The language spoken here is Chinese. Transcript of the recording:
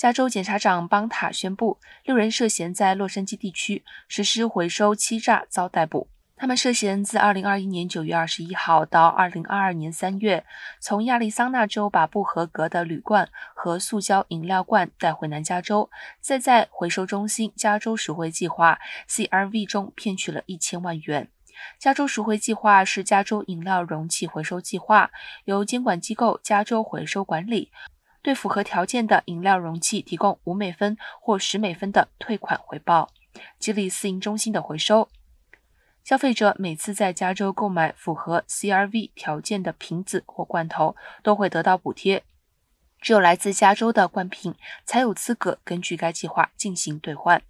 加州检察长邦塔宣布，六人涉嫌在洛杉矶地区实施回收欺诈遭逮捕。他们涉嫌自2021年9月21号到2022年3月，从亚利桑那州把不合格的铝罐和塑胶饮料罐带回南加州，再在回收中心加州赎回计划 （CRV） 中骗取了一千万元。加州赎回计划是加州饮料容器回收计划，由监管机构加州回收管理，对符合条件的饮料容器提供五美分或十美分的退款回报，激励私营中心的回收。消费者每次在加州购买符合 CRV 条件的瓶子或罐头，都会得到补贴。只有来自加州的罐瓶才有资格根据该计划进行兑换。